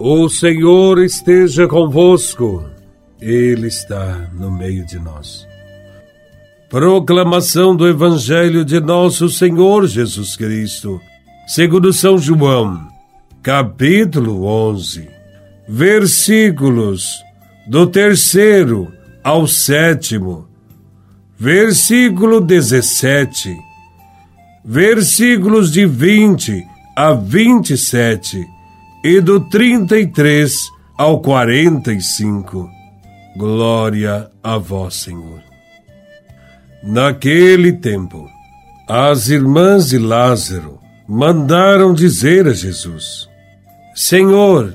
O Senhor esteja convosco, Ele está no meio de nós. Proclamação do Evangelho de Nosso Senhor Jesus Cristo, segundo São João, capítulo 11, versículos do terceiro ao sétimo, versículo 17, versículos de 20 a 27 e do 33 ao 45. Glória a vós, Senhor. Naquele tempo, as irmãs de Lázaro mandaram dizer a Jesus: Senhor,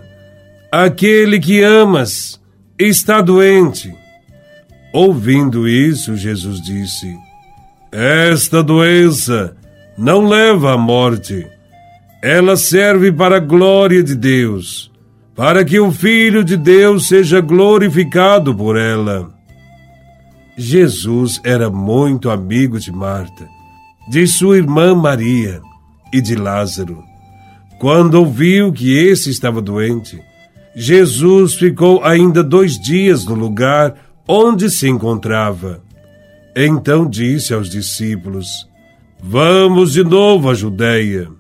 aquele que amas está doente. Ouvindo isso, Jesus disse: Esta doença não leva à morte ela serve para a glória de Deus, para que o Filho de Deus seja glorificado por ela. Jesus era muito amigo de Marta, de sua irmã Maria e de Lázaro. Quando ouviu que esse estava doente, Jesus ficou ainda dois dias no lugar onde se encontrava. Então disse aos discípulos: Vamos de novo à Judéia.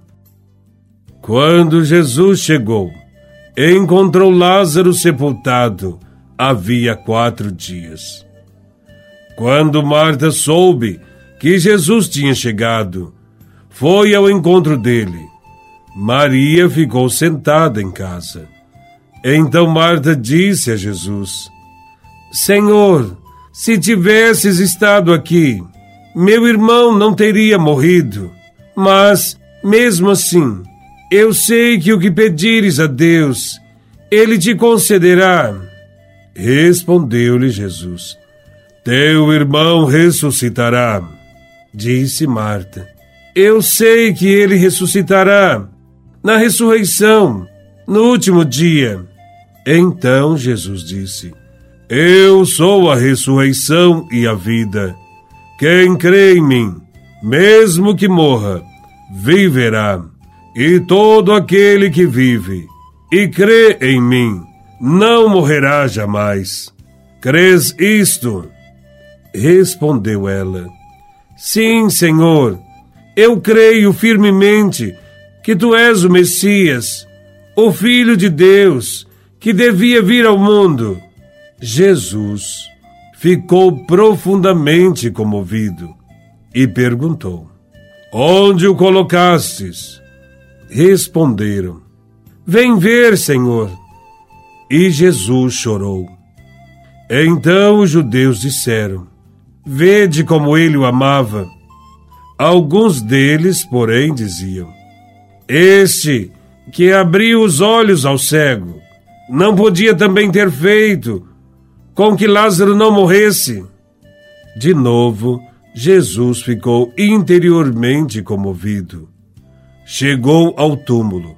Quando Jesus chegou, encontrou Lázaro sepultado havia quatro dias. Quando Marta soube que Jesus tinha chegado, foi ao encontro dele. Maria ficou sentada em casa. Então Marta disse a Jesus: Senhor, se tivesses estado aqui, meu irmão não teria morrido. Mas, mesmo assim, eu sei que o que pedires a Deus, ele te concederá. Respondeu-lhe Jesus: Teu irmão ressuscitará. Disse Marta: Eu sei que ele ressuscitará na ressurreição, no último dia. Então Jesus disse: Eu sou a ressurreição e a vida. Quem crê em mim, mesmo que morra, viverá. E todo aquele que vive e crê em mim não morrerá jamais. Crês isto? Respondeu ela: Sim, Senhor, eu creio firmemente que tu és o Messias, o Filho de Deus, que devia vir ao mundo. Jesus ficou profundamente comovido e perguntou: Onde o colocastes? Responderam: Vem ver, Senhor. E Jesus chorou. Então os judeus disseram: Vede como ele o amava. Alguns deles, porém, diziam: Este que abriu os olhos ao cego, não podia também ter feito com que Lázaro não morresse? De novo, Jesus ficou interiormente comovido chegou ao túmulo.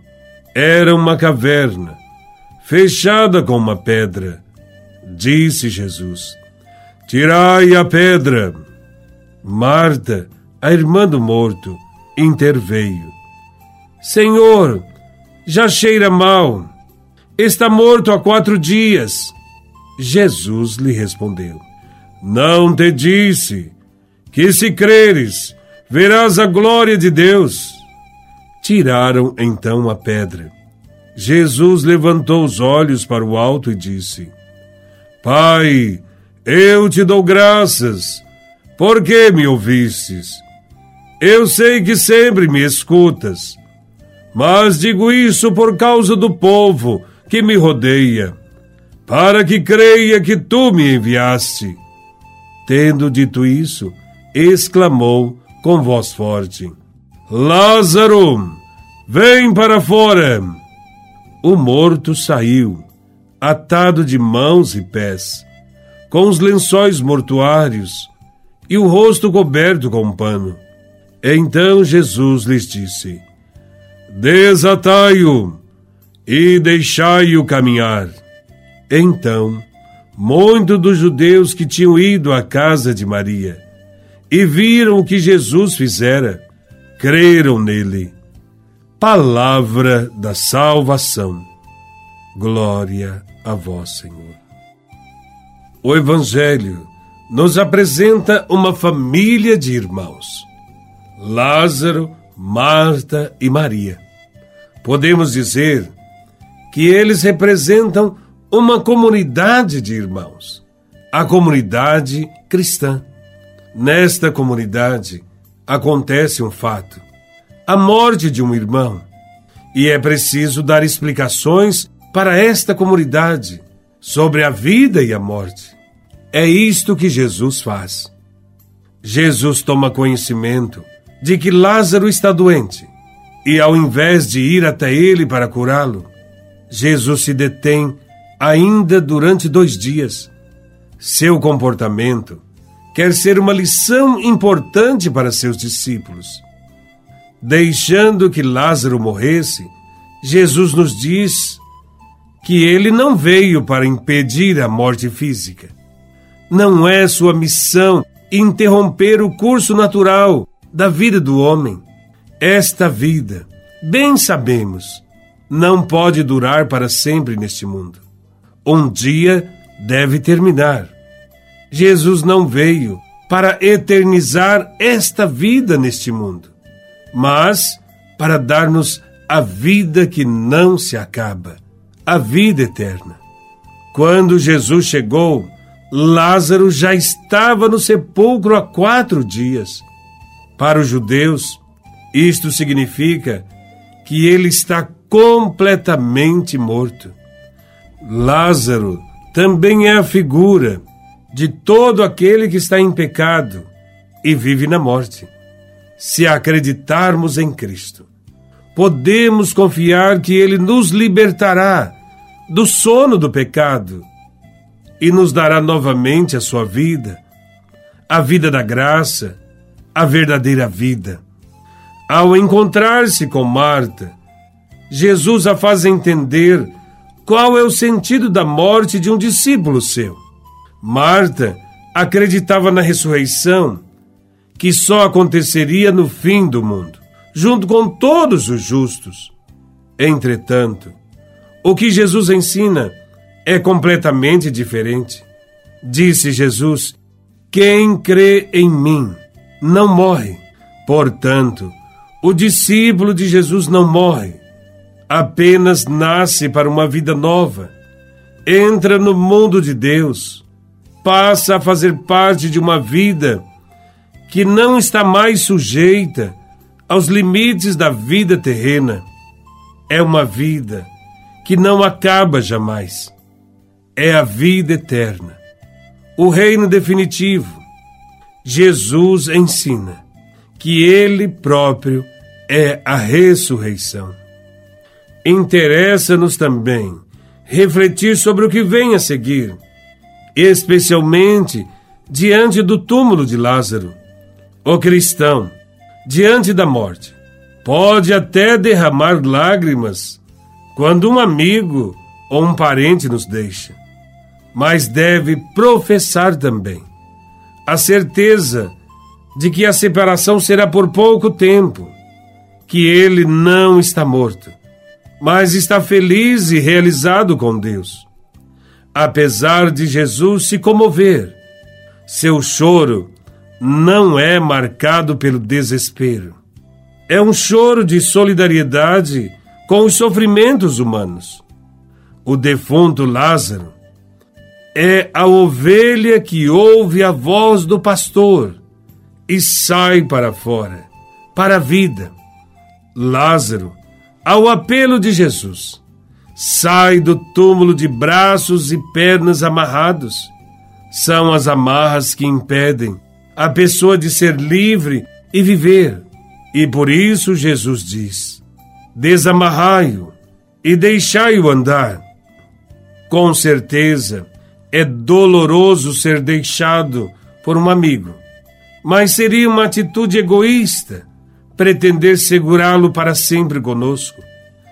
Era uma caverna, fechada com uma pedra. Disse Jesus: Tirai a pedra. Marta, a irmã do morto, interveio. Senhor, já cheira mal. Está morto há quatro dias. Jesus lhe respondeu: Não te disse que, se creres, verás a glória de Deus. Tiraram então a pedra. Jesus levantou os olhos para o alto e disse: Pai, eu te dou graças, porque me ouvistes. Eu sei que sempre me escutas, mas digo isso por causa do povo que me rodeia, para que creia que tu me enviaste. Tendo dito isso, exclamou com voz forte: Lázaro, vem para fora! O morto saiu, atado de mãos e pés, com os lençóis mortuários e o rosto coberto com um pano. Então Jesus lhes disse: Desatai-o e deixai-o caminhar. Então, muitos dos judeus que tinham ido à casa de Maria e viram o que Jesus fizera, creram nele. Palavra da salvação. Glória a vós, Senhor. O Evangelho nos apresenta uma família de irmãos: Lázaro, Marta e Maria. Podemos dizer que eles representam uma comunidade de irmãos, a comunidade cristã. Nesta comunidade acontece um fato: a morte de um irmão. E é preciso dar explicações para esta comunidade sobre a vida e a morte. É isto que Jesus faz. Jesus toma conhecimento de que Lázaro está doente e, ao invés de ir até ele para curá-lo, Jesus se detém ainda durante dois dias. Seu comportamento quer ser uma lição importante para seus discípulos. Deixando que Lázaro morresse, Jesus nos diz que ele não veio para impedir a morte física. Não é sua missão interromper o curso natural da vida do homem. Esta vida, bem sabemos, não pode durar para sempre neste mundo. Um dia deve terminar. Jesus não veio para eternizar esta vida neste mundo, mas para dar-nos a vida que não se acaba a vida eterna. Quando Jesus chegou, Lázaro já estava no sepulcro há quatro dias. Para os judeus, isto significa que ele está completamente morto. Lázaro também é a figura de todo aquele que está em pecado e vive na morte. Se acreditarmos em Cristo, podemos confiar que Ele nos libertará do sono do pecado e nos dará novamente a sua vida, a vida da graça, a verdadeira vida. Ao encontrar-se com Marta, Jesus a faz entender qual é o sentido da morte de um discípulo seu. Marta acreditava na ressurreição, que só aconteceria no fim do mundo junto com todos os justos. Entretanto, o que Jesus ensina é completamente diferente. Disse Jesus: Quem crê em mim não morre. Portanto, o discípulo de Jesus não morre, apenas nasce para uma vida nova, entra no mundo de Deus, passa a fazer parte de uma vida que não está mais sujeita aos limites da vida terrena. É uma vida que não acaba jamais. É a vida eterna, o reino definitivo. Jesus ensina que Ele próprio é a ressurreição. Interessa-nos também refletir sobre o que vem a seguir, especialmente diante do túmulo de Lázaro. O cristão diante da morte. Pode até derramar lágrimas quando um amigo ou um parente nos deixa, mas deve professar também a certeza de que a separação será por pouco tempo, que ele não está morto, mas está feliz e realizado com Deus. Apesar de Jesus se comover, seu choro não é marcado pelo desespero. É um choro de solidariedade com os sofrimentos humanos. O defunto Lázaro é a ovelha que ouve a voz do pastor e sai para fora, para a vida. Lázaro, ao apelo de Jesus, sai do túmulo de braços e pernas amarrados. São as amarras que impedem a pessoa de ser livre e viver. E por isso Jesus diz: desamarrai-o e deixai-o andar. Com certeza, é doloroso ser deixado por um amigo, mas seria uma atitude egoísta pretender segurá-lo para sempre conosco.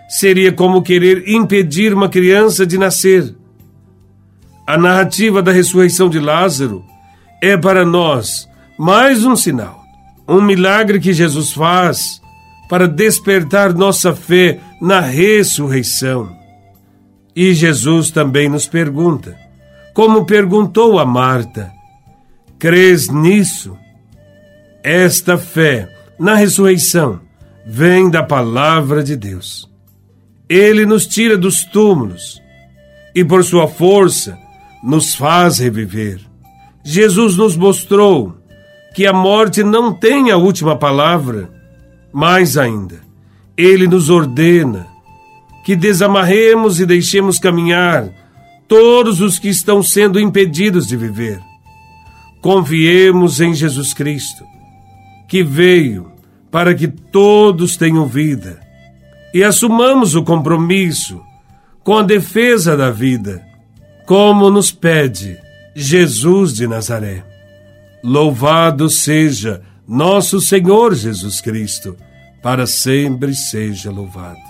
Seria como querer impedir uma criança de nascer. A narrativa da ressurreição de Lázaro é para nós mais um sinal, um milagre que Jesus faz para despertar nossa fé na ressurreição. E Jesus também nos pergunta, como perguntou a Marta: Crês nisso? Esta fé na ressurreição vem da palavra de Deus. Ele nos tira dos túmulos e, por sua força, nos faz reviver. Jesus nos mostrou que a morte não tem a última palavra, mais ainda, ele nos ordena que desamarremos e deixemos caminhar todos os que estão sendo impedidos de viver. Confiemos em Jesus Cristo, que veio para que todos tenham vida, e assumamos o compromisso com a defesa da vida, como nos pede Jesus de Nazaré. Louvado seja nosso Senhor Jesus Cristo, para sempre seja louvado.